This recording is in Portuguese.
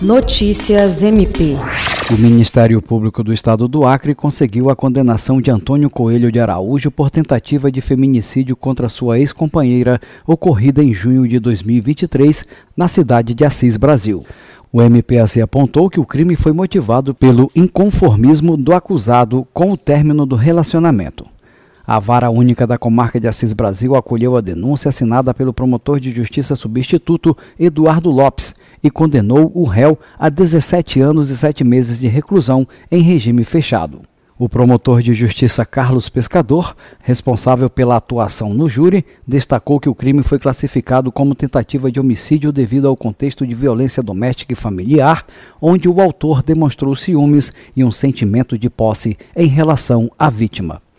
Notícias MP. O Ministério Público do Estado do Acre conseguiu a condenação de Antônio Coelho de Araújo por tentativa de feminicídio contra sua ex-companheira, ocorrida em junho de 2023, na cidade de Assis, Brasil. O MPAC apontou que o crime foi motivado pelo inconformismo do acusado com o término do relacionamento. A Vara Única da Comarca de Assis Brasil acolheu a denúncia assinada pelo promotor de justiça substituto Eduardo Lopes e condenou o réu a 17 anos e 7 meses de reclusão em regime fechado. O promotor de justiça Carlos Pescador, responsável pela atuação no júri, destacou que o crime foi classificado como tentativa de homicídio devido ao contexto de violência doméstica e familiar, onde o autor demonstrou ciúmes e um sentimento de posse em relação à vítima.